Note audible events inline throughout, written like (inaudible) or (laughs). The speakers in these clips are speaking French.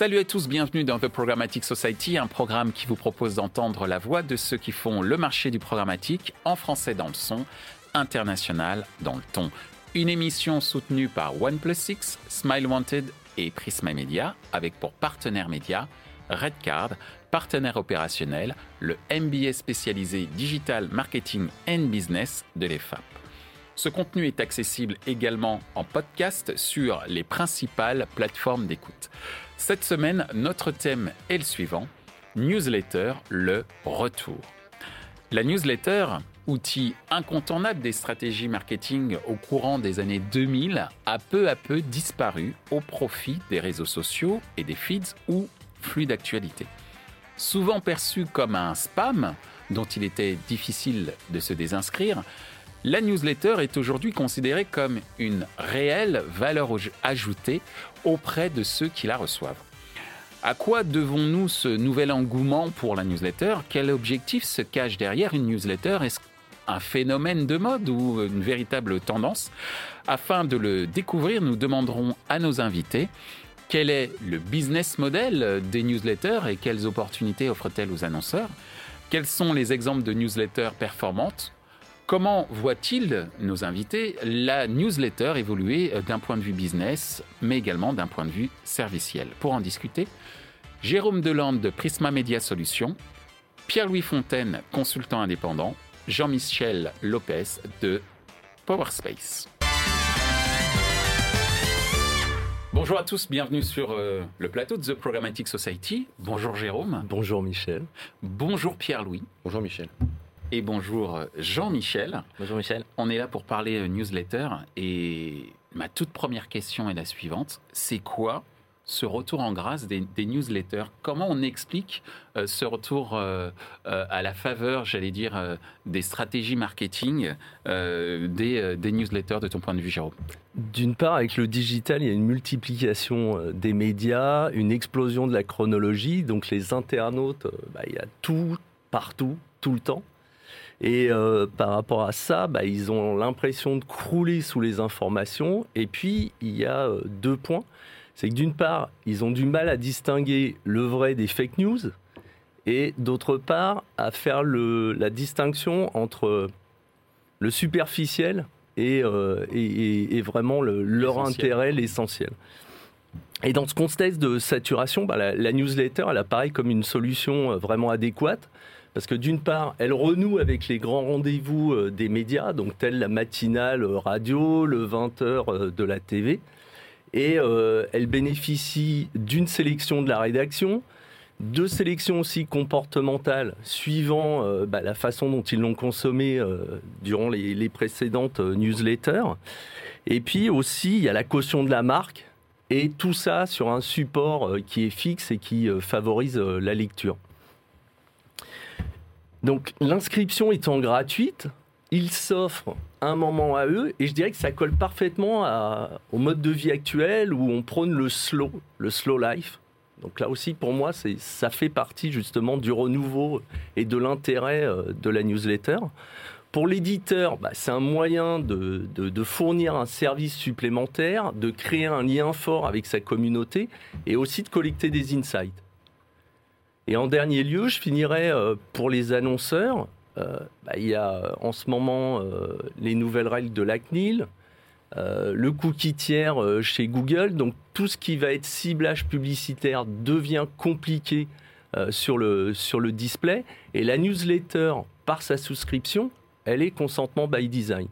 Salut à tous, bienvenue dans The Programmatic Society, un programme qui vous propose d'entendre la voix de ceux qui font le marché du programmatique en français dans le son, international dans le ton. Une émission soutenue par OnePlus 6, Smile Wanted et Prisma Media, avec pour partenaire média Redcard, partenaire opérationnel, le MBA spécialisé Digital Marketing and Business de l'EFAP. Ce contenu est accessible également en podcast sur les principales plateformes d'écoute. Cette semaine, notre thème est le suivant, newsletter, le retour. La newsletter, outil incontournable des stratégies marketing au courant des années 2000, a peu à peu disparu au profit des réseaux sociaux et des feeds ou flux d'actualité. Souvent perçu comme un spam dont il était difficile de se désinscrire, la newsletter est aujourd'hui considérée comme une réelle valeur ajoutée auprès de ceux qui la reçoivent. À quoi devons-nous ce nouvel engouement pour la newsletter? Quel objectif se cache derrière une newsletter? Est-ce un phénomène de mode ou une véritable tendance? Afin de le découvrir, nous demanderons à nos invités quel est le business model des newsletters et quelles opportunités offrent-elles aux annonceurs? Quels sont les exemples de newsletters performantes? Comment voient-ils, nos invités, la newsletter évoluer d'un point de vue business, mais également d'un point de vue serviciel? Pour en discuter, Jérôme Delande de Prisma Media Solutions, Pierre-Louis Fontaine, consultant indépendant, Jean-Michel Lopez de Powerspace. Bonjour à tous, bienvenue sur euh, le plateau de The Programmatic Society. Bonjour Jérôme. Bonjour Michel. Bonjour Pierre-Louis. Bonjour Michel et bonjour Jean-Michel. Bonjour Michel. On est là pour parler euh, newsletter et ma toute première question est la suivante. C'est quoi ce retour en grâce des, newsletters? Comment on explique euh, ce retour euh, à la faveur, j'allais dire, des stratégies marketing des, des, newsletters de ton point de vue, Jérôme? D'une part, avec le digital, il y a une multiplication des médias, une explosion de la chronologie. Donc les internautes, bah, il y a tout, partout, tout le temps. Et euh, par rapport à ça, bah, ils ont l'impression de crouler sous les informations. Et puis, il y a euh, deux points. C'est que d'une part, ils ont du mal à distinguer le vrai des fake news. Et d'autre part, à faire le, la distinction entre le superficiel et, euh, et, vraiment le, leur intérêt, l'essentiel. Et dans ce contexte de saturation, bah, la, la, newsletter, elle apparaît comme une solution vraiment adéquate parce que d'une part, elle renoue avec les grands rendez-vous euh, des médias, donc telle la matinale euh, radio, le 20h euh, de la TV, et elle bénéficie d'une sélection de la rédaction, de sélections aussi comportementales suivant bah, la façon dont ils l'ont consommé durant les, précédentes newsletters. Et puis aussi, il y a la caution de la marque, et tout ça sur un support qui est fixe et qui favorise la lecture. Donc l'inscription étant gratuite, ils s'offrent un moment à eux et je dirais que ça colle parfaitement au mode de vie actuel où on prône le slow, le slow life. Donc là aussi, pour moi, ça fait partie justement du renouveau et de l'intérêt euh, de la newsletter. Pour l'éditeur, bah, c'est un moyen de, de, fournir un service supplémentaire, de créer un lien fort avec sa communauté et aussi de collecter des insights. Et en dernier lieu, je finirai euh, pour les annonceurs. Euh, bah, il y a euh, en ce moment les nouvelles règles de la CNIL, le cookie tiers chez Google. Donc tout ce qui va être ciblage publicitaire devient compliqué sur, le, sur le display. Et la newsletter, par sa souscription, elle est consentement by design.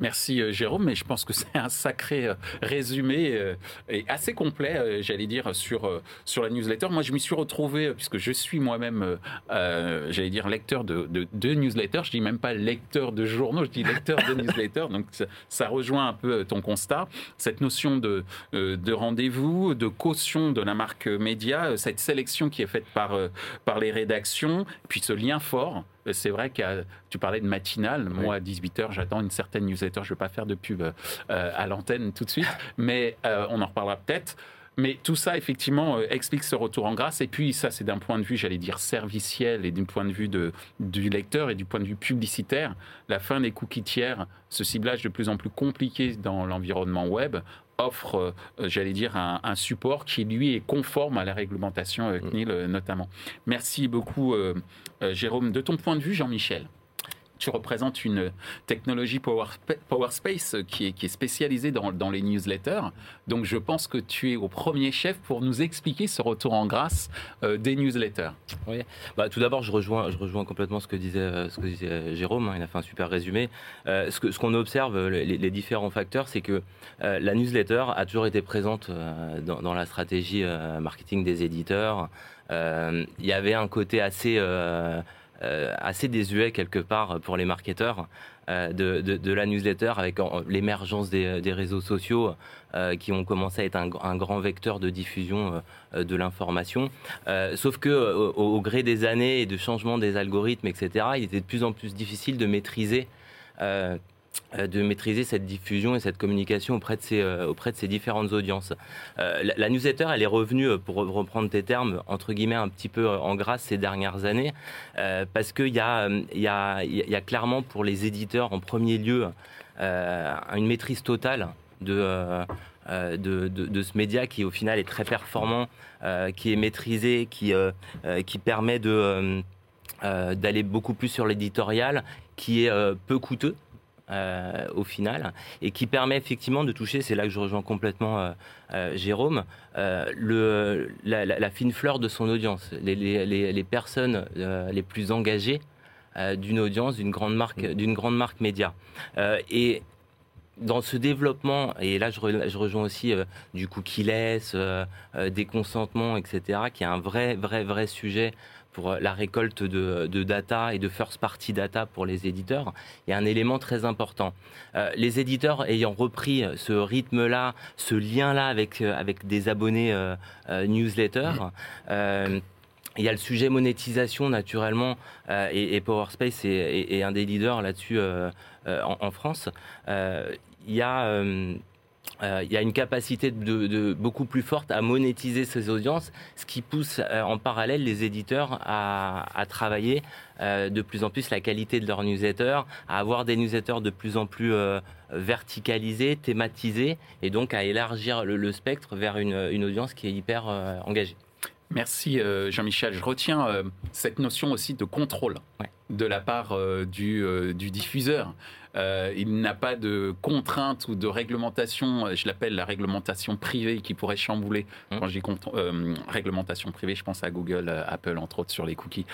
Merci euh, Jérôme, mais je pense que (laughs) c'est un sacré euh, résumé euh, et assez complet, j'allais dire, sur, sur la newsletter. Moi, je m'y suis retrouvé, puisque je suis moi-même, j'allais dire, lecteur de, de, newsletters. Je dis même pas lecteur de journaux, je dis lecteur de (laughs) newsletters. Donc, ça, rejoint un peu ton constat. Cette notion de, de rendez-vous, de caution de la marque média, cette sélection qui est faite par, par les rédactions, puis ce lien fort c'est vrai que tu parlais de matinale. Moi, à 18h, j'attends une certaine newsletter. Je ne vais pas faire de pub euh, à l'antenne tout de suite, (laughs) mais euh, on en reparlera peut-être. Mais tout ça, effectivement, euh, explique ce retour en grâce. Et puis, ça, c'est d'un point de vue, j'allais dire, serviciel et d'un point de vue de, du lecteur et du point de vue publicitaire. La fin des cookies tiers, ce ciblage de plus en plus compliqué dans l'environnement web, offre, j'allais dire, un, support qui lui est conforme à la réglementation mm. CNIL notamment. Merci beaucoup, Jérôme. De ton point de vue, Jean-Michel tu représentes une technologie Power, Space qui est, qui est spécialisée dans, dans, les newsletters. Donc je pense que tu es au premier chef pour nous expliquer ce retour en grâce euh, des newsletters. Oui. Bah, tout d'abord, je rejoins, je rejoins complètement ce que disait, euh, ce que disait Jérôme. Hein. il a fait un super résumé. Euh, ce qu'on ce qu'on observe, les, différents facteurs, c'est que la newsletter a toujours été présente dans, la stratégie marketing des éditeurs. Il y avait un côté assez euh, assez désuet quelque part pour les marketeurs euh, de, la newsletter avec l'émergence des, des, réseaux sociaux euh, qui ont commencé à être un, grand vecteur de diffusion de l'information. sauf que au, gré des années et de changement des algorithmes, etc., il était de plus en plus difficile de maîtriser euh, de maîtriser cette diffusion et cette communication auprès de ces, euh, auprès de ces différentes audiences. Euh, la, newsletter, elle est revenue, pour reprendre tes termes, entre guillemets, un petit peu en grâce ces dernières années, parce qu'il y, a, y, a, y a clairement pour les éditeurs, en premier lieu, une maîtrise totale de... de, de, de, ce média qui au final est très performant, qui est maîtrisé, qui, qui permet de, d'aller beaucoup plus sur l'éditorial, qui est peu coûteux euh, au final, et qui permet effectivement de toucher, c'est là que je rejoins complètement euh, euh, Jérôme, le, la, fine fleur de son audience, les, les, les personnes les plus engagées d'une audience, d'une grande marque, mm. d'une grande marque média. et dans ce développement, et là je, je rejoins aussi du cookie-less, des consentements, etc., qui est un vrai, vrai, vrai sujet pour euh, la récolte de, data et de first party data pour les éditeurs, il y a un élément très important. Euh, les éditeurs ayant repris ce rythme-là, ce lien-là avec, euh, avec des abonnés newsletter, il y a le sujet monétisation naturellement et, PowerSpace est, un des leaders là-dessus en, en, France. il y a euh, il y a une capacité de, beaucoup plus forte à monétiser ces audiences, ce qui pousse euh, en parallèle les éditeurs à, travailler euh, de plus en plus la qualité de leurs newsletters, à avoir des newsletters de plus en plus verticalisés, thématisés, et donc à élargir le, spectre vers une, audience qui est hyper engagée. Merci Jean-Michel. Je retiens cette notion aussi de contrôle de la part du, du diffuseur. Euh, il n'a pas de contraintes ou de réglementation, euh, je l'appelle la réglementation privée qui pourrait chambouler. Mmh. Quand je dis euh, réglementation privée, je pense à Google, Apple, entre autres, sur les cookies,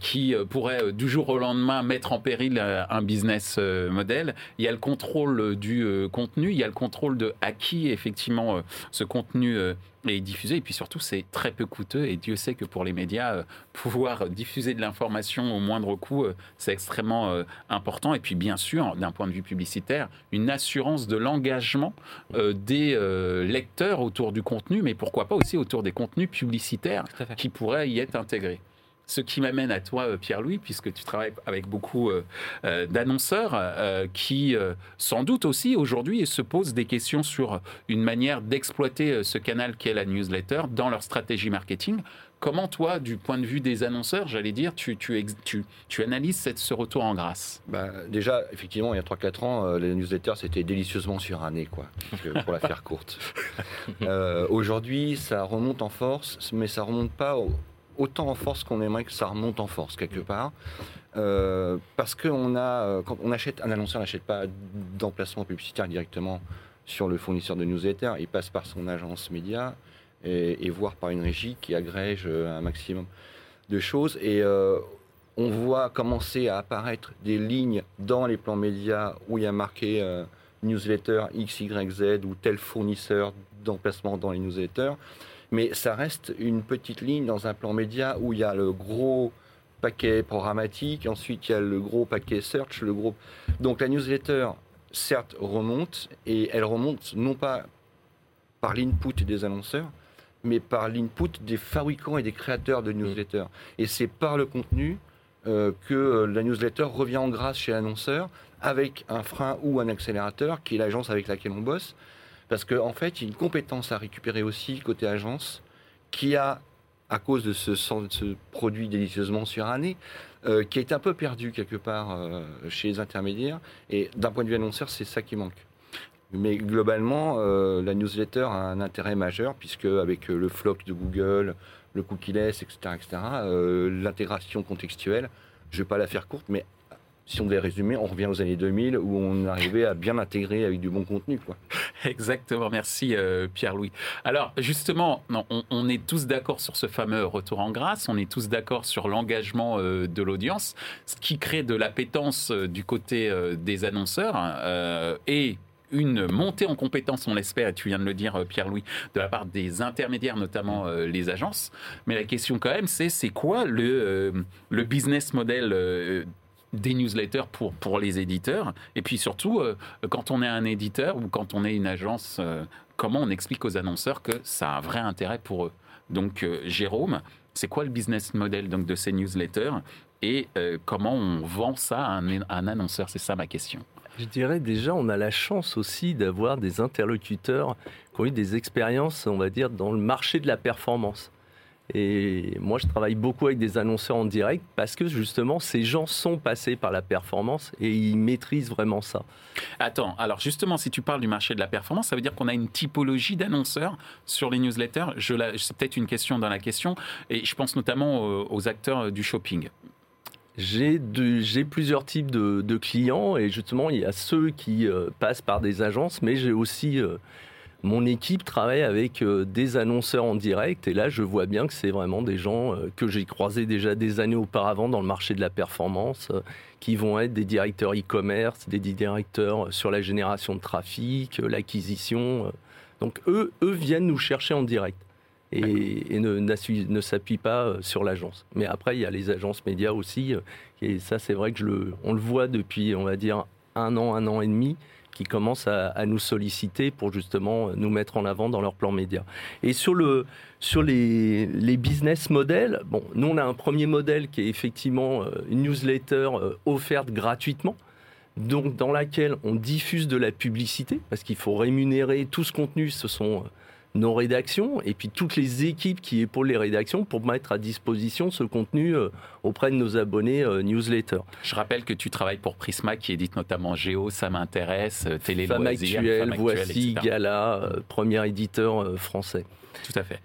qui pourrait du jour au lendemain mettre en péril un business model. Il y a le contrôle du contenu, il y a le contrôle de à qui effectivement ce contenu est diffusé. Et puis surtout, c'est très peu coûteux. Et Dieu sait que pour les médias, (laughs) pouvoir diffuser de l'information au moindre coût, c'est extrêmement important. Et puis bien sûr, d'un point de vue publicitaire, une assurance de l'engagement euh, des euh, lecteurs autour du contenu, mais pourquoi pas aussi autour des contenus publicitaires qui pourraient y être intégrés. Ce qui m'amène à toi, euh, Pierre-Louis, puisque tu travailles avec beaucoup d'annonceurs qui, sans doute aussi aujourd'hui, se posent des questions sur une manière d'exploiter ce canal qu'est la newsletter dans leur stratégie marketing. Comment toi, du point de vue des annonceurs, j'allais dire, tu, tu, tu, analyses cette, ce retour en grâce? Bah, Déjà, effectivement, il y a 3-4 ans, euh, les newsletters, c'était délicieusement suranné, quoi, pour la faire courte. (laughs) Euh, aujourd'hui, ça remonte en force, mais ça remonte pas autant en force qu'on aimerait que ça remonte en force, quelque part. Euh, parce qu'on a, quand on achète, un annonceur n'achète pas d'emplacement publicitaire directement sur le fournisseur de newsletters, il passe par son agence média et, voir par une régie qui agrège euh, un maximum de choses. Et euh, on voit commencer à apparaître des lignes dans les plans médias où il y a marqué euh, newsletter X, Y, Z ou tel fournisseur d'emplacement dans les newsletters. Mais ça reste une petite ligne dans un plan média où il y a le gros paquet programmatique, ensuite il y a le gros paquet search, le gros. Donc la newsletter, certes, remonte et elle remonte non pas par l'input des annonceurs, mais par l'input des fabricants et des créateurs de newsletters. Et c'est par le contenu euh, que la newsletter revient en grâce chez l'annonceur avec un frein ou un accélérateur qui est l'agence avec laquelle on bosse. Parce qu'en en fait, il y a une compétence à récupérer aussi côté agence qui a, à cause de ce, produit délicieusement suranné, euh, qui est un peu perdu quelque part chez les intermédiaires. Et d'un point de vue annonceur, c'est ça qui manque. Mais globalement, euh, la newsletter a un intérêt majeur puisque avec euh, le flock de Google, le cookie-less, etc., etc., euh, l'intégration contextuelle, je ne vais pas la faire courte, mais si on devait résumer, on revient aux années 2000 où on arrivait à bien intégrer avec du bon contenu. Quoi. (laughs) Exactement, merci euh, Pierre-Louis. Alors justement, on, est tous d'accord sur ce fameux retour en grâce, on est tous d'accord sur l'engagement euh, de l'audience, ce qui crée de l'appétence euh, du côté euh, des annonceurs et une montée en compétence, on l'espère, tu viens de le dire, Pierre-Louis, de la part des intermédiaires, notamment les agences. Mais la question quand même, c'est c'est quoi le, business model des newsletters pour, pour les éditeurs Et puis surtout, quand on est un éditeur ou quand on est une agence, comment on explique aux annonceurs que ça a un vrai intérêt pour eux? Donc, Jérôme, c'est quoi le business model donc, de ces newsletters? Et comment on vend ça à un annonceur? C'est ça ma question. Je dirais déjà, on a la chance aussi d'avoir des interlocuteurs qui ont eu des expériences, on va dire, dans le marché de la performance. Et moi, je travaille beaucoup avec des annonceurs en direct parce que justement, ces gens sont passés par la performance et ils maîtrisent vraiment ça. Attends, alors justement, si tu parles du marché de la performance, ça veut dire qu'on a une typologie d'annonceurs sur les newsletters? C'est peut-être une question dans la question, et je pense notamment aux acteurs du shopping. J'ai plusieurs types de, de, clients et justement, il y a ceux qui euh, passent par des agences, mais j'ai aussi euh, mon équipe travaille avec euh, des annonceurs en direct et là, je vois bien que c'est vraiment des gens euh, que j'ai croisés déjà des années auparavant dans le marché de la performance, euh, qui vont être des directeurs e-commerce, des directeurs sur la génération de trafic, l'acquisition. Donc eux, eux viennent nous chercher en direct et, et ne, ne s'appuie pas sur l'agence. Mais après, il y a les agences médias aussi, et ça, c'est vrai que je le, on le voit depuis, on va dire, un an, un an et demi, qui commencent à, nous solliciter pour justement nous mettre en avant dans leur plan média. Et sur, le, sur les, business models, bon, nous, on a un premier modèle qui est effectivement une newsletter offerte gratuitement donc dans laquelle on diffuse de la publicité, parce qu'il faut rémunérer tout ce contenu, ce sont nos rédactions et puis toutes les équipes qui épaulent les rédactions pour mettre à disposition ce contenu auprès de nos abonnés euh, newsletter. Je rappelle que tu travailles pour Prisma qui édite notamment Géo, ça m'intéresse, Télé Femme Actuelle, Femme Voici, etc. Gala, euh, premier éditeur euh, français. Tout à fait.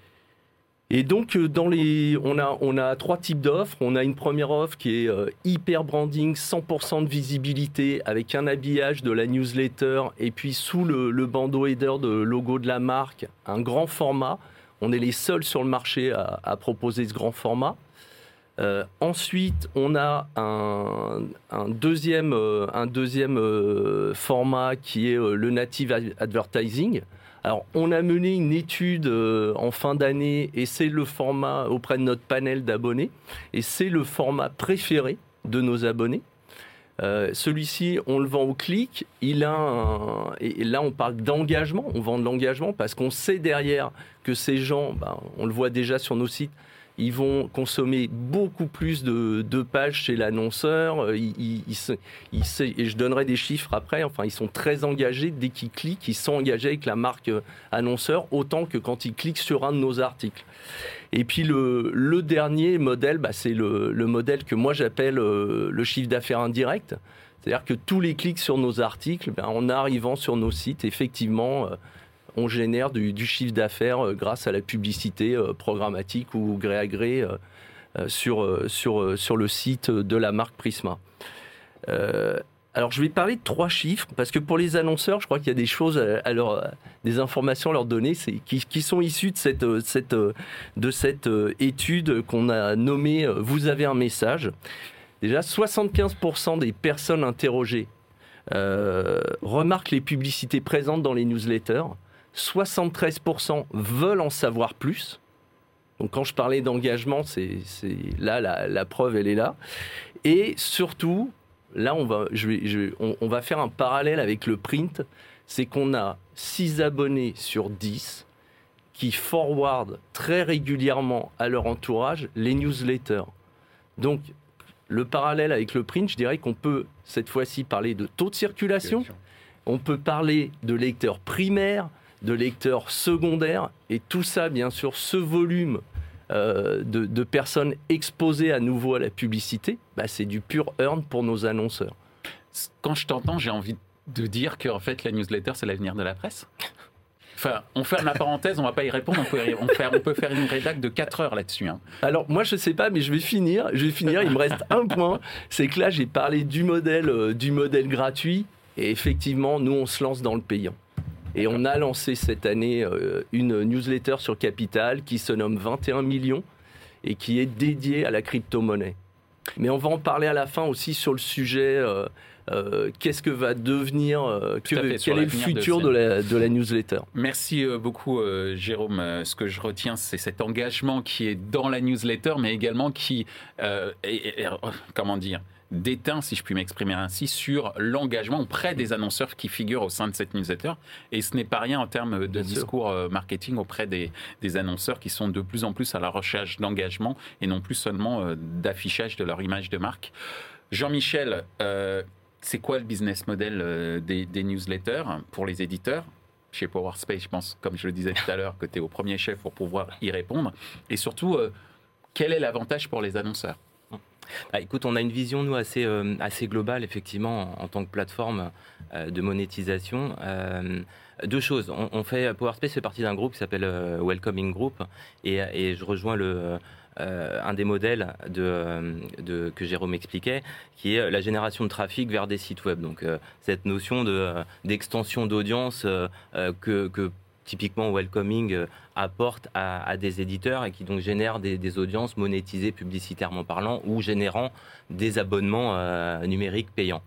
Et donc, dans les, on, a, on a trois types d'offres. On a une première offre qui est euh, hyper branding, 100% de visibilité, avec un habillage de la newsletter, et puis sous le, bandeau header de logo de la marque, un grand format. On est les seuls sur le marché à, proposer ce grand format. Euh, ensuite, on a un, deuxième, euh, un deuxième euh, format qui est le native advertising. Alors, on a mené une étude euh, en fin d'année et c'est le format auprès de notre panel d'abonnés et c'est le format préféré de nos abonnés. Euh, Celui-ci, on le vend au clic. Il a et là, on parle d'engagement. On vend de l'engagement parce qu'on sait derrière que ces gens, ben, on le voit déjà sur nos sites, ils vont consommer beaucoup plus de, pages chez l'annonceur. Ils, et je donnerai des chiffres après. Enfin, ils sont très engagés dès qu'ils cliquent. Ils sont engagés avec la marque annonceur autant que quand ils cliquent sur un de nos articles. Et puis le, dernier modèle, bah, c'est le, le, modèle que moi j'appelle euh, le chiffre d'affaires indirect. C'est-à-dire que tous les clics sur nos articles, ben, en arrivant sur nos sites, effectivement, euh, on génère du, chiffre d'affaires euh, grâce à la publicité euh, programmatique ou gré à gré euh, sur, sur, sur le site de la marque Prisma. alors je vais parler de trois chiffres parce que pour les annonceurs, je crois qu'il y a des choses à leur, des informations à leur donner qui, sont issues de cette, cette, de cette étude qu'on a nommée Vous avez un message. Déjà, 75% des personnes interrogées remarquent les publicités présentes dans les newsletters. 73% veulent en savoir plus. Donc quand je parlais d'engagement, c'est là la, la, preuve, elle est là. Et surtout, là on va, je vais, je, on, on, va faire un parallèle avec le print, c'est qu'on a 6 abonnés sur 10 qui forward très régulièrement à leur entourage les newsletters. Donc le parallèle avec le print, je dirais qu'on peut cette fois-ci parler de taux de circulation, on peut parler de lecteurs primaires, de lecteurs secondaires, et tout ça, bien sûr, ce volume euh, de, de, personnes exposées à nouveau à la publicité, bah, c'est du pur earn pour nos annonceurs. Quand je t'entends, j'ai envie de dire qu'en fait la newsletter c'est l'avenir de la presse Enfin, on ferme la parenthèse, on va pas y répondre, on peut, on peut faire une rédac de 4 heures là-dessus. Hein. Alors moi je sais pas, mais je vais finir. Je vais finir. Il me reste un point, c'est que là j'ai parlé du modèle, euh, du modèle gratuit, et effectivement nous on se lance dans le payant. Et on a lancé cette année euh, une newsletter sur Capital qui se nomme 21 millions et qui est dédiée à la crypto-monnaie. Mais on va en parler à la fin aussi sur le sujet euh, euh, qu'est-ce que va devenir, quel est le futur de, la, newsletter. Merci beaucoup Jérôme. Ce que je retiens, c'est cet engagement qui est dans la newsletter, mais également qui, comment dire, déteint, si je puis m'exprimer ainsi, sur l'engagement auprès des annonceurs qui figurent au sein de cette newsletter. Et ce n'est pas rien en termes de discours euh, marketing auprès des, annonceurs qui sont de plus en plus à la recherche d'engagement et non plus seulement euh, d'affichage de leur image de marque. Jean-Michel, euh, c'est quoi le business model des, des, newsletters pour les éditeurs? Chez PowerSpace, je pense, comme je le disais tout à l'heure, que tu es au premier chef pour pouvoir y répondre. Et surtout, quel est l'avantage pour les annonceurs? Bah, écoute, on a une vision, nous, assez, euh, assez globale, effectivement, en, tant que plateforme euh, de monétisation. Euh, deux choses. On, fait, PowerSpace fait partie d'un groupe qui s'appelle Welcoming Group, et, je rejoins le, un des modèles de, de, que Jérôme expliquait, qui est la génération de trafic vers des sites web. Donc cette notion d'extension d'audience que typiquement Welcoming euh, apporte à, des éditeurs et qui donc génèrent des, audiences monétisées publicitairement parlant ou générant des abonnements euh, numériques payants.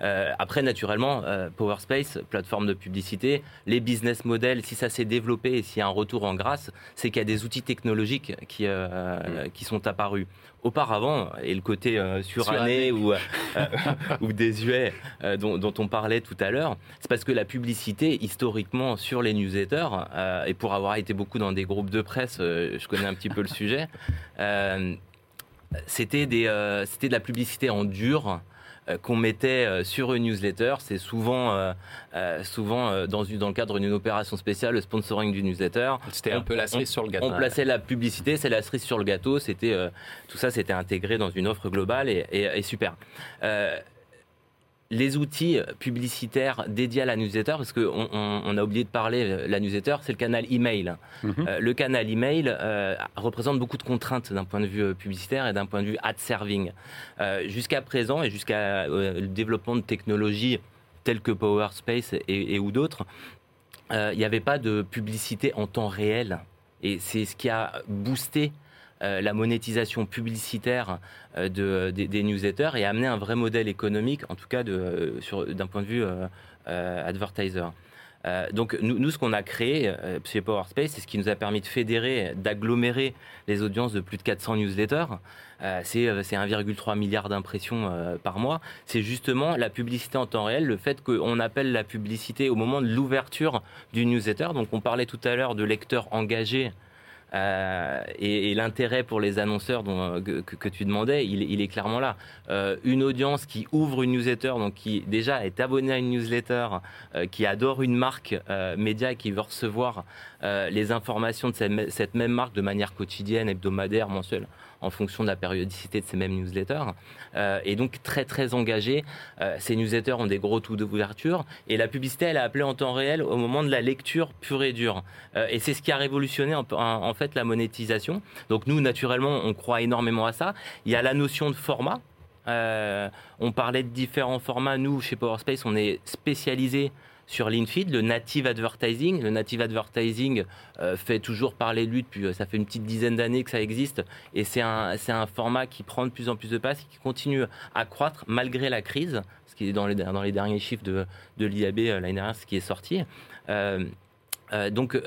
Euh, après, naturellement, PowerSpace, plateforme de publicité, les business models, si ça s'est développé et s'il y a un retour en grâce, c'est qu'il y a des outils technologiques qui, mm. qui sont apparus auparavant, et le côté euh, suranné ou, euh, (laughs) ou désuet euh, dont, dont, on parlait tout à l'heure, c'est parce que la publicité, historiquement, sur les newsletters, et pour avoir été beaucoup dans des groupes de presse, je connais un petit peu le sujet, c'était de la publicité en dur euh, qu'on mettait euh, sur une newsletter. C'est souvent, euh, souvent dans, dans le cadre d'une opération spéciale, le sponsoring du newsletter. C'était un peu la cerise sur le gâteau. On plaçait la publicité, c'est la cerise sur le gâteau. C'était tout ça, c'était intégré dans une offre globale et, et super les outils publicitaires dédiés à la newsletter, parce qu'on on, a oublié de parler, euh, la newsletter, c'est le canal email. Mhm. Euh, le canal email euh, représente beaucoup de contraintes d'un point de vue publicitaire et d'un point de vue ad serving. jusqu'à présent et jusqu'à le développement de technologies telles que PowerSpace et, et ou d'autres, il n'y avait pas de publicité en temps réel. Et c'est ce qui a boosté la monétisation publicitaire euh, de, des, newsletters et amener un vrai modèle économique, en tout cas d'un point de vue euh, advertiser. donc nous, ce qu'on a créé chez PowerSpace, c'est ce qui nous a permis de fédérer, d'agglomérer les audiences de plus de 400 newsletters. c'est 1,3 milliard d'impressions par mois. C'est justement la publicité en temps réel, le fait qu'on appelle la publicité au moment de l'ouverture du newsletter. Donc on parlait tout à l'heure de lecteurs engagés euh, et, l'intérêt pour les annonceurs dont, que, tu demandais, il, est clairement là. Euh, une audience qui ouvre une newsletter, donc qui déjà est abonnée à une newsletter, euh, qui adore une marque média, qui veut recevoir les informations de cette, même marque de manière quotidienne, hebdomadaire, mensuelle, en fonction de la périodicité de ces mêmes newsletters. Euh, et donc très très engagé. Euh, ces newsletters ont des gros taux d'ouverture et la publicité elle a appelé en temps réel au moment de la lecture pure et dure. Euh, et c'est ce qui a révolutionné en, fait la monétisation. Donc nous naturellement on croit énormément à ça. Il y a la notion de format. on parlait de différents formats. Nous, chez PowerSpace, on est spécialisé sur l'InFeed, le native advertising. Le native advertising euh, fait toujours parler de lui depuis, euh, ça fait une petite dizaine d'années que ça existe. Et c'est un, format qui prend de plus en plus de place qui continue à croître malgré la crise, ce qui est dans les, dans les derniers chiffres de, de l'IAB euh, l'année dernière, ce qui est sorti. donc,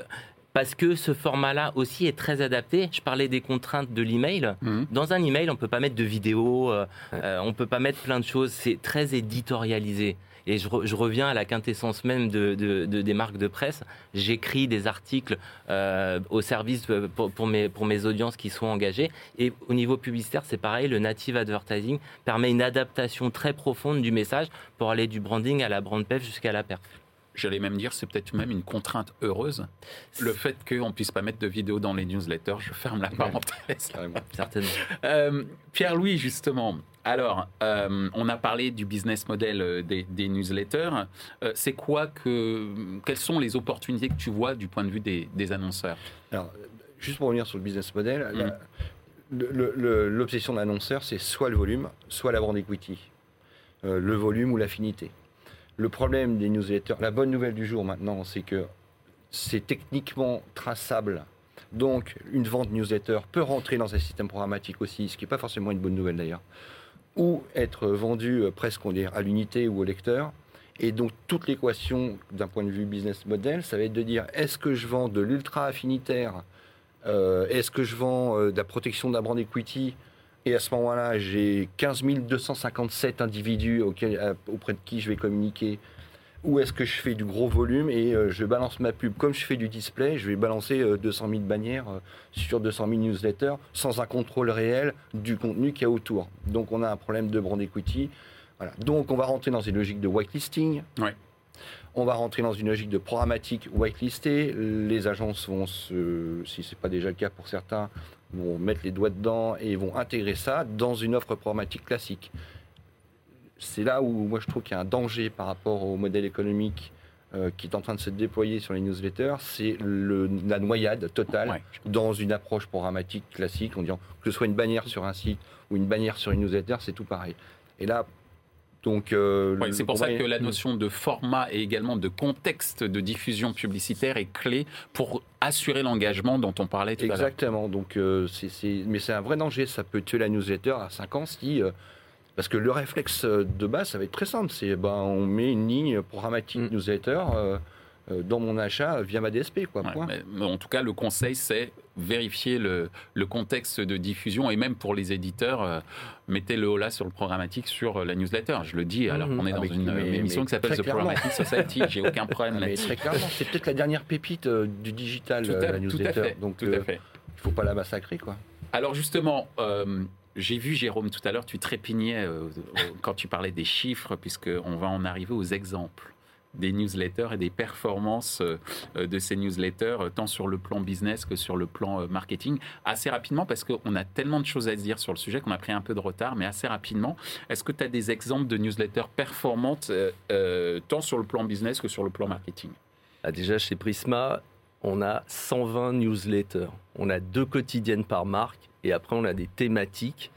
parce que ce format-là aussi est très adapté. Je parlais des contraintes de l'email. Mmh. Dans un email, on peut pas mettre de vidéo, on ne on peut pas mettre plein de choses. C'est très éditorialisé. Et je, reviens à la quintessence même de, des marques de presse. J'écris des articles euh, au service pour, mes, pour mes audiences qui sont engagées. Et au niveau publicitaire, c'est pareil. Le native advertising permet une adaptation très profonde du message pour aller du branding à la brand pef jusqu'à la perf. J'allais même dire, c'est peut-être même une contrainte heureuse. Le fait qu'on ne puisse pas mettre de vidéos dans les newsletters, je ferme la parenthèse. Certainement. (laughs) Euh, Pierre-Louis, justement, alors, euh, on a parlé du business model euh, des, des newsletters. Euh, c'est quoi que. Quelles sont les opportunités que tu vois du point de vue des, des annonceurs? Alors, juste pour revenir sur le business model, Mm. l'obsession de l'annonceur, c'est soit le volume, soit la brand equity. Le volume ou l'affinité. Le problème des newsletters, la bonne nouvelle du jour maintenant, c'est que c'est techniquement traçable. Donc, une vente newsletter peut rentrer dans un système programmatique aussi, ce qui n'est pas forcément une bonne nouvelle d'ailleurs, ou être vendue euh, presque on à l'unité ou au lecteur. Et donc, toute l'équation d'un point de vue business model, ça va être de dire est-ce que je vends de l'ultra affinitaire euh, Est-ce que je vends euh, de la protection la brand equity Et à ce moment-là, j'ai 15 257 individus auxquels- euh, auprès de qui je vais communiquer. Ou est-ce que je fais du gros volume et euh, je balance ma pub Comme je fais du display, je vais balancer euh, 200 000 bannières euh, sur 200 000 newsletters sans un contrôle réel du contenu qu'il y a autour. Donc on a un problème de brand equity. Voilà. Donc on va rentrer dans une logique de whitelisting. Ouais. On va rentrer dans une logique de programmatique whitelisté. Les agences vont, se, si ce n'est pas déjà le cas pour certains, vont mettre les doigts dedans et vont intégrer ça dans une offre programmatique classique. C'est là où moi je trouve qu'il y a un danger par rapport au modèle économique euh, qui est en train de se déployer sur les newsletters, c'est la noyade totale Ouais. dans une approche programmatique classique, en disant que ce soit une bannière sur un site ou une bannière sur une newsletter, c'est tout pareil. Et là, donc... euh, Ouais, c'est pour ça que la notion de format et également de contexte de diffusion publicitaire est clé pour assurer l'engagement dont on parlait tout à l'heure. Exactement. Donc, euh, c'est, c'est- mais c'est un vrai danger. Ça peut tuer la newsletter à 5 ans si. euh, parce que le réflexe euh, de base, ça va être très simple. C'est ben, on met une ligne programmatique Mm. newsletter dans mon achat via ma DSP. Quoi, Ouais, point. mais- mais en tout cas, le conseil, c'est vérifier le, le contexte de diffusion et même pour les éditeurs, euh, mettez le haut là sur le programmatique sur euh, la newsletter. Je le dis alors Mhm. qu'on est Ah, dans une, mais- émission mais qui s'appelle The clairement. Programmatic Society. J'ai (laughs) aucun problème Ah, là-dessus. très clairement, c'est peut-être la dernière pépite euh, du digital, Tout euh, la tout à newsletter. fait. Donc, euh, il faut pas la massacrer. Quoi. Alors justement, euh, j'ai vu Jérôme tout à l'heure, tu trépignais euh, quand tu parlais des chiffres, puisqu'on va en arriver aux exemples des newsletters et des performances euh, euh, de ces newsletters, euh, tant sur le plan business que sur le plan marketing. Assez rapidement, parce qu'on a tellement de choses à se dire sur le sujet qu'on a pris un peu de retard, mais assez rapidement, est-ce que tu as des exemples de newsletters performantes, tant sur le plan business que sur le plan marketing? Ah, déjà, chez Prisma, on a 120 newsletters. On a deux quotidiennes par marque et après, on a des thématiques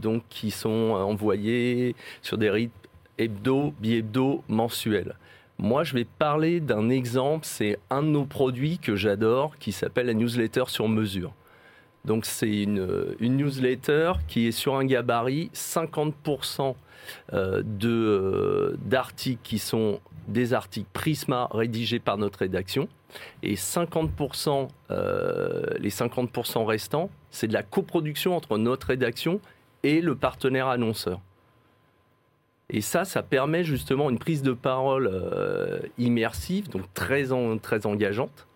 donc, qui sont envoyées sur des rythmes hebdo, bi-hebdo, mensuels. Moi, je vais parler d'un exemple, c'est un de nos produits que j'adore qui s'appelle la newsletter sur mesure. Donc, c'est une, une newsletter qui est sur un gabarit 50% euh, euh, d'articles qui sont des articles Prisma rédigés par notre rédaction et 50%, euh, les 50% restants, c'est de la coproduction entre notre rédaction et le partenaire annonceur. Et ça, ça permet justement une prise de parole euh, immersive, donc très, très engageante.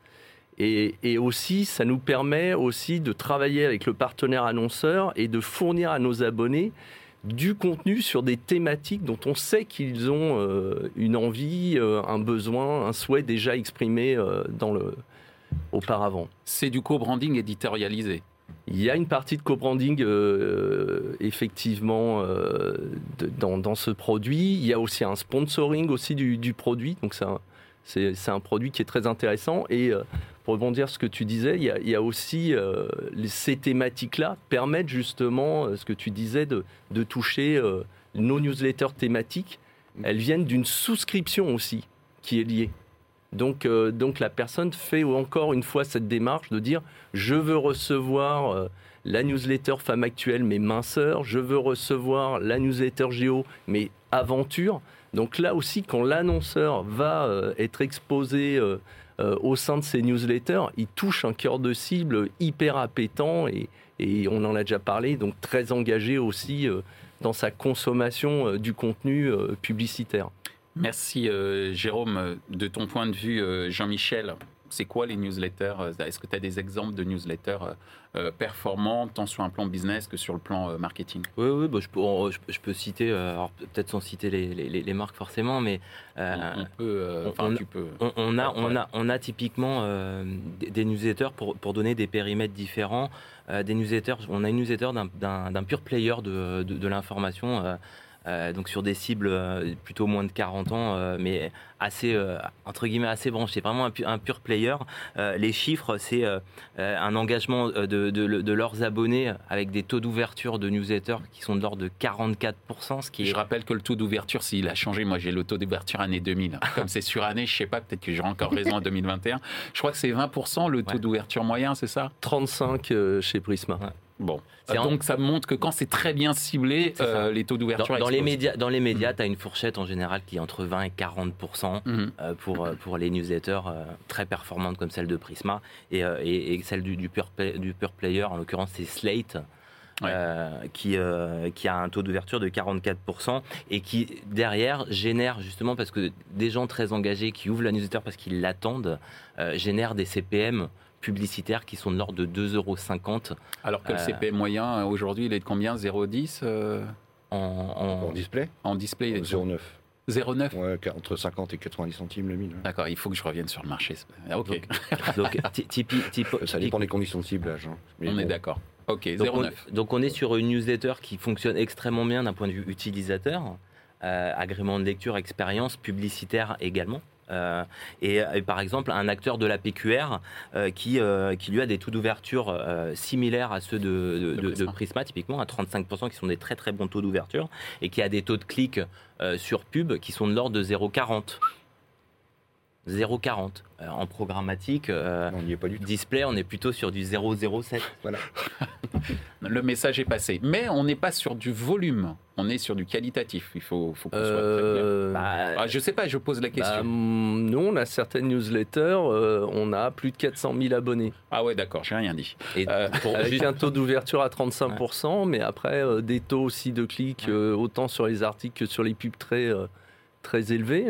Et, aussi, ça nous permet aussi de travailler avec le partenaire annonceur et de fournir à nos abonnés du contenu sur des thématiques dont on sait qu'ils ont euh, une envie, euh, un besoin, un souhait déjà exprimé auparavant. C'est du co-branding éditorialisé. Il y a une partie de co-branding euh, effectivement euh, dans, ce produit. Il y a aussi un sponsoring aussi du, du produit. Donc c'est un, produit qui est très intéressant. Et euh, pour rebondir sur ce que tu disais, il y a, aussi euh, ces thématiques-là permettent justement euh, ce que tu disais de, toucher euh, nos newsletters thématiques. Elles viennent d'une souscription aussi qui est liée. Donc, euh, donc la personne fait encore une fois cette démarche de dire je veux recevoir euh, la newsletter Femme Actuelle mais minceur, je veux recevoir la newsletter Géo mais aventure. Donc là aussi, quand l'annonceur va euh, être exposé au sein de ces newsletters, il touche un cœur de cible hyper appétant et, et on en a déjà parlé, donc très engagé aussi dans sa consommation du contenu publicitaire. Merci euh, Jérôme. De ton point de vue, euh, Jean-Michel, C'est quoi les newsletters euh, Est-ce que tu as des exemples de newsletters euh, performants, tant sur un plan business que sur le plan marketing? Oui, oui bah, je, peux, on- je, peux- je peux citer, alors peut-être sans citer les, les- les marques forcément, mais on, on peut, on- enfin, on- tu peux. on, on a, on, a, on a typiquement des, des newsletters pour, pour donner des périmètres différents. Des newsletters, on a une newsletter d'un- d'un pure player de, de, de l'information. Euh, donc sur des cibles euh, plutôt moins de 40 ans, euh, mais assez euh, entre guillemets assez branché, vraiment un, pu- un pur player. Euh, les chiffres, c'est euh, euh, un engagement de, de- de leurs abonnés avec des taux d'ouverture de newsletters qui sont de l'ordre de 44%, ce qui est Je rappelle que le taux d'ouverture, s'il a changé, moi j'ai le taux d'ouverture année 2000. (laughs) Comme c'est sur année, je sais pas, peut-être que j'aurai encore raison en 2021. Je crois que c'est 20% le taux Ouais. d'ouverture moyen, c'est ça? 35 euh, chez Prisma. Bon. Euh, en- Donc ça montre que quand c'est très bien ciblé, euh, les taux d'ouverture dans, dans les médias, dans les médias, tu as une fourchette en général qui est entre 20 et 40 Mhm. euh, pour, euh, pour les newsletters euh, très performantes comme celle de Prisma et, et, et celle du, du, pure play- du pure player, en l'occurrence c'est Slate. Ouais. euh, qui, euh, qui a un taux d'ouverture de 44% et qui derrière génère justement parce que des gens très engagés qui ouvrent la newsletter parce qu'ils l'attendent euh, génèrent des CPM publicitaires qui sont de l'ordre de 2,50 euros Alors que le Euh, CPM moyen, euh, aujourd'hui, il est de combien? 0,10 euh, en, En en, display? En display il est de 0,9. 0,9 Ouais, entre 50 et 90 centimes le mille. ouais. D'accord, il faut que je revienne sur le marché. Ah, ok, donc ty- typi- typo- Ça dépend des conditions de ciblage. hein. On bon, est d'accord. Ok, Donc on, 0,9. donc on est sur une newsletter qui fonctionne extrêmement bien d'un point de vue utilisateur, euh, agrément de lecture, expérience, publicitaire également. Euh, et, et par exemple, un acteur de la PQR euh, qui, euh, qui lui a des taux d'ouverture euh, similaires à ceux de, de, De de- de Prisma. Typiquement, à 35%, qui sont des très très bons taux d'ouverture, et qui a des taux de clic euh, sur pub qui sont de l'ordre de 0,40. 0,40. Euh, en programmatique, euh, on n'y est pas du tout. display, on est plutôt sur du 0,07. (laughs) Voilà. (laughs) Le message est passé. Mais on n'est pas sur du volume, on est sur du qualitatif. Il faut, faut qu'on soit très clair. Euh, Bah, Ah, je sais pas, je pose la bah, question. hum, nous, on a certaines newsletters, euh, on a plus de 400 000 abonnés. Ah ouais, d'accord, j'ai rien dit. et Euh, (laughs) pour- Avec un taux d'ouverture à 35%, mais après euh, des taux aussi de clics, euh, autant sur les articles que sur les pubs très, euh, très élevés.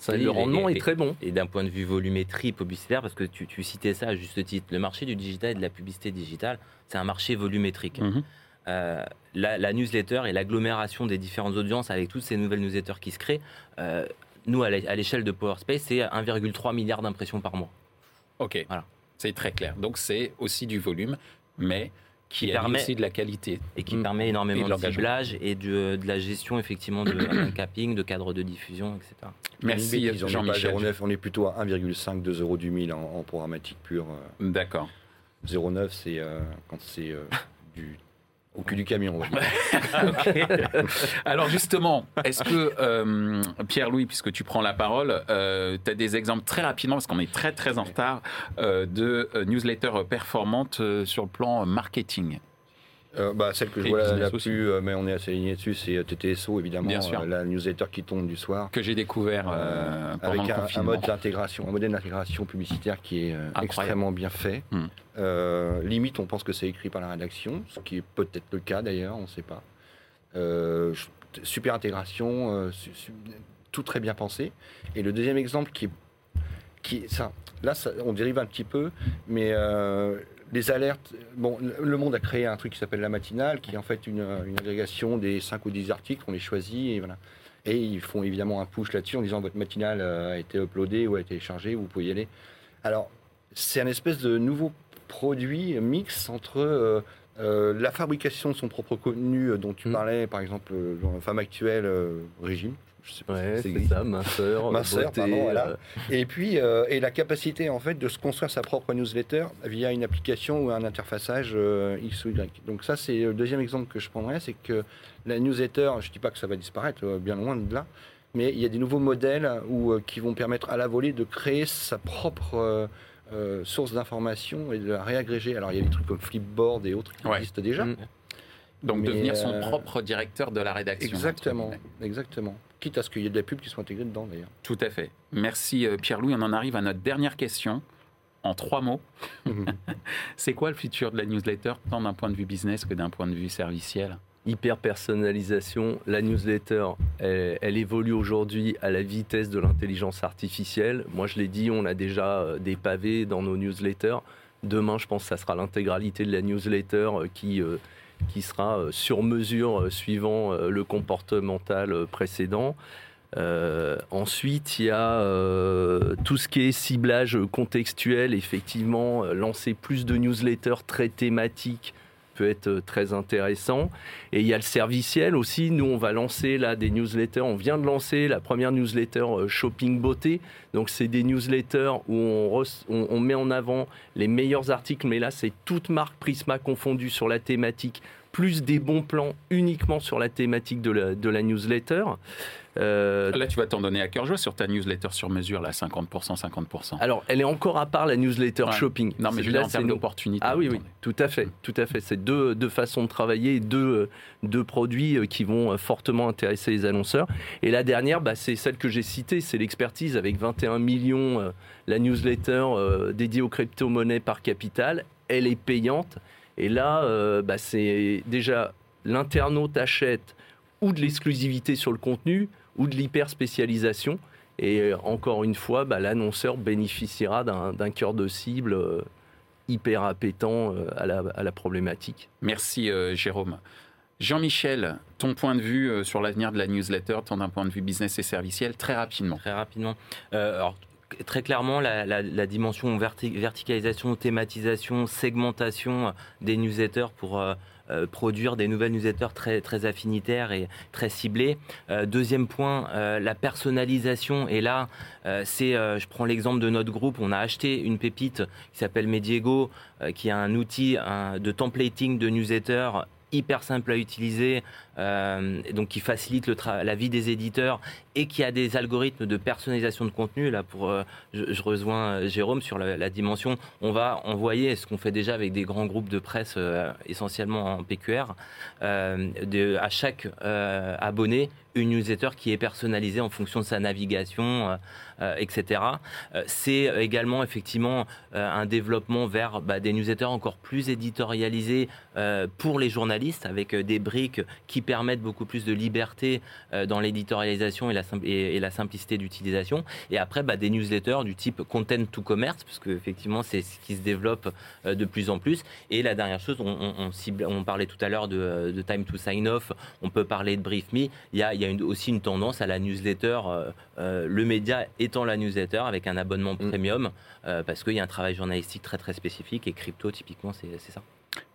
Ça, Oui, le rendement et- est très bon. Et d'un point de vue volumétrie publicitaire, parce que tu, tu citais ça à juste titre, le marché du digital et de la publicité digitale, c'est un marché volumétrique. Mhm. Euh, la, la newsletter et l'agglomération des différentes audiences avec toutes ces nouvelles newsletters qui se créent, euh, nous, à l'é- à l'échelle de PowerSpace, c'est 1,3 milliard d'impressions par mois. Ok, Voilà. c'est très clair. Donc c'est aussi du volume, mais qui Qui permet- aussi de la qualité. Et qui Mm. permet Et énormément de de, ciblage et de, de la gestion effectivement de (coughs) capping, de cadres de diffusion, etc. Merci Jean-Michel. 0,9, on est plutôt à 1,5, 2 euros du mille en, en programmatique pure. euh, D'accord. 0,9, c'est euh, quand c'est euh, (laughs) du au cul du camion. (laughs) Alors justement, est-ce que euh, Pierre-Louis, puisque tu prends la parole, tu as des exemples très rapidement, parce qu'on est très très en retard, euh, de newsletters performantes euh, sur le plan marketing? Euh, bah, celle que je vois la, aussi. plus, euh, mais on est assez aligné dessus, c'est euh, TTSO évidemment, Bien sûr. euh, la newsletter qui tombe du soir. que j'ai découvert pendant avec le un, mode d'intégration, un modèle d'intégration publicitaire qui est extrêmement bien fait. Hmm. Limite, on pense que c'est écrit par la rédaction, ce qui est peut-être le cas d'ailleurs, on ne sait pas. Super intégration, su- su- tout très bien pensé. Et le deuxième exemple qui est, qui ça, là, ça- on dérive un petit peu, mais euh, les alertes. Bon, le monde a créé un truc qui s'appelle la matinale, qui est en fait une, une agrégation des 5 ou 10 articles, on les choisit et voilà. Et ils font évidemment un push là-dessus en disant votre matinale euh, a été uploadée ou a été téléchargée, vous pouvez y aller. Alors, c'est un espèce de nouveau produit mix entre euh, euh, la fabrication de son propre contenu dont tu Mm. parlais, par exemple, dans la femme actuelle, euh, Régine. Je sais pas Ouais, si c'est ça, minceur, Minceur, beauté, pardon, voilà. euh, Et puis, euh, et la capacité en fait de se construire sa propre newsletter via une application ou un interfaçage euh, X ou Y. Donc ça, c'est le deuxième exemple que je prendrais, c'est que la newsletter, je dis pas que ça va disparaître, euh, bien loin de là, mais il y a des nouveaux modèles où, euh, qui vont permettre à la volée de créer sa propre euh, euh, source d'information et de la réagréger. Alors il y a des trucs comme Flipboard et autres qui Ouais. existent déjà. Mm. Donc Mais, devenir son euh, propre directeur de la rédaction. Exactement, exactement. Quitte à ce qu'il y ait de la pub qui soit intégrée dedans d'ailleurs. Tout à fait. Merci euh, Pierre-Louis. On en arrive à notre dernière question. En trois mots, (laughs) c'est quoi le futur de la newsletter, tant d'un point de vue business que d'un point de vue serviciel? Hyper personnalisation. La newsletter, elle, évolue aujourd'hui à la vitesse de l'intelligence artificielle. Moi, je l'ai dit, on a déjà euh, des pavés dans nos newsletters. Demain, je pense que ça sera l'intégralité de la newsletter qui, euh, qui sera sur mesure suivant le comportemental précédent. ensuite, il y a tout ce qui est ciblage contextuel, effectivement, lancer plus de newsletters très thématiques être euh, très intéressant. Et il y a le serviciel aussi. Nous, on va lancer là des newsletters. On vient de lancer la première newsletter euh, Shopping Beauté. Donc, c'est des newsletters où on, on, met en avant les meilleurs articles. Mais là, c'est toute marque Prisma confondue sur la thématique, plus des bons plans uniquement sur la thématique de la, de la newsletter. Euh, là, tu vas t'en donner à cœur joie sur ta newsletter sur mesure, là, 50%, 50%. Alors, elle est encore à part la newsletter shopping. Non, mais je là, en termes d'opportunité. Ah oui, oui, tout à fait, tout à fait. C'est deux, deux façons de travailler, deux, deux produits euh, qui vont euh, fortement intéresser les annonceurs. Et la dernière, bah, c'est celle que j'ai citée, c'est l'expertise avec 21 millions, la newsletter dédiée aux crypto-monnaies par capital. Elle est payante. Et là, bah, c'est déjà l'internaute achète ou de l'exclusivité sur le contenu, ou de l'hyper-spécialisation. Et euh, encore une fois, bah, l'annonceur bénéficiera d'un cœur de cible euh, hyper appétant euh, à la, à la problématique. Merci Jérôme. Jean-Michel, ton point de vue sur l'avenir de la newsletter, ton d'un point de vue business et serviciel, très rapidement. Très rapidement. alors, très clairement, la, dimension verticalisation, thématisation, segmentation des newsletters pour euh, produire des nouvelles newsletters très, très affinitaires et très ciblées. Euh, deuxième point, euh, la personnalisation. Et là, c'est, je prends l'exemple de notre groupe, on a acheté une pépite qui s'appelle Mediego, qui est un outil de templating de newsletter hyper simple à utiliser, euh, donc qui facilite la vie des éditeurs et qui a des algorithmes de personnalisation de contenu. Là, pour, euh, je, rejoins euh, Jérôme sur la, dimension. On va envoyer ce qu'on fait déjà avec des grands groupes de presse, essentiellement en PQR, à chaque abonné une newsletter qui est personnalisée en fonction de sa navigation, etc. c'est également effectivement un développement vers bah, des newsletters encore plus éditorialisés pour les journalistes, avec des briques qui permettent beaucoup plus de liberté euh, dans l'éditorialisation et la, simplicité d'utilisation. Et après, bah, des newsletters du type content to commerce, parce qu'effectivement, c'est ce qui se développe euh, de plus en plus. Et la dernière chose, on, parlait tout à l'heure de, time to sign off, on peut parler de brief me. Y a aussi une tendance à la newsletter, euh, le média étant la newsletter avec un abonnement mm. premium, parce qu'il y a un travail journalistique très très spécifique et crypto, typiquement, c'est ça.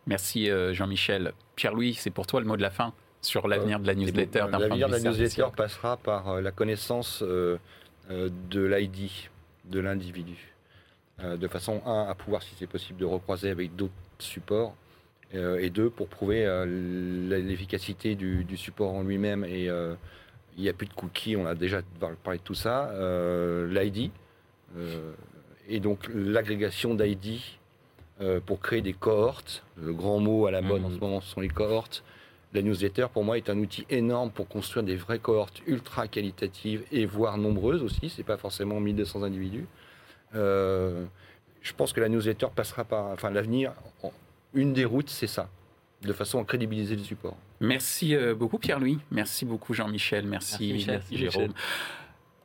Merci Jean-Michel. Pierre-Louis, c'est pour toi le mot de la fin sur l'avenir de la newsletter L'avenir de la newsletter passera par euh, la connaissance euh, euh, de l'ID de l'individu. de façon, un, à pouvoir, si c'est possible, de recroiser avec d'autres supports, et deux, pour prouver l'efficacité du, support en lui-même. Et il n'y a plus de cookies, on a déjà parlé de tout ça. L'ID, et donc l'agrégation d'ID pour créer des cohortes. Le grand mot à la mode en ce mmh. moment, ce sont les cohortes. La newsletter, pour moi, est un outil énorme pour construire des vraies cohortes ultra qualitatives et voire nombreuses aussi. C'est pas forcément 1200 individus. Euh, je pense que la newsletter passera par, enfin, l'avenir. Une des routes, c'est ça, de façon à crédibiliser le support. Merci euh, beaucoup Pierre-Louis, merci beaucoup Jean-Michel, merci, Jérôme.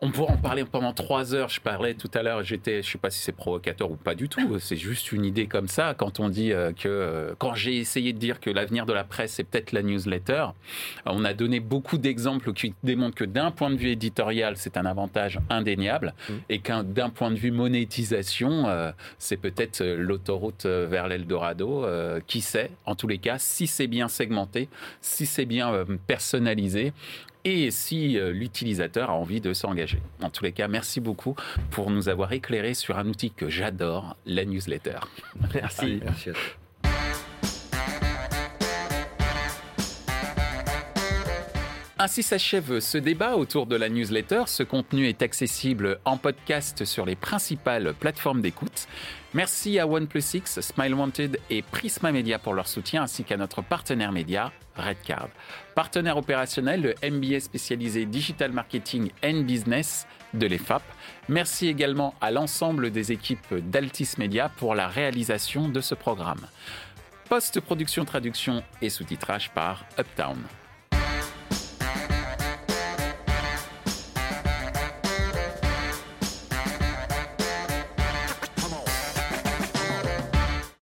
On pourrait en parler pendant trois heures. Je parlais tout à l'heure, j'étais, je sais pas si c'est provocateur ou pas du tout. C'est juste une idée comme ça. Quand on dit euh, que, euh, quand j'ai essayé de dire que l'avenir de la presse c'est peut-être la newsletter, on a donné beaucoup d'exemples qui démontrent que d'un point de vue éditorial, c'est un avantage indéniable, mmh. et qu'un d'un point de vue monétisation, euh, c'est peut-être l'autoroute vers l'Eldorado. qui sait En tous les cas, si c'est bien segmenté, si c'est bien personnalisé, et si euh, l'utilisateur a envie de s'engager. En tous les cas, merci beaucoup pour nous avoir éclairé sur un outil que j'adore, la newsletter. Merci. merci Ainsi s'achève ce débat autour de la newsletter. Ce contenu est accessible en podcast sur les principales plateformes d'écoute. Merci à OnePlus X, Smile Wanted et Prisma Media pour leur soutien, ainsi qu'à notre partenaire média, Redcard. Partenaire opérationnel, le MBA spécialisé Digital Marketing and Business de l'EFAP. Merci également à l'ensemble des équipes d'Altis Media pour la réalisation de ce programme. Post-production, traduction et sous-titrage par Uptown.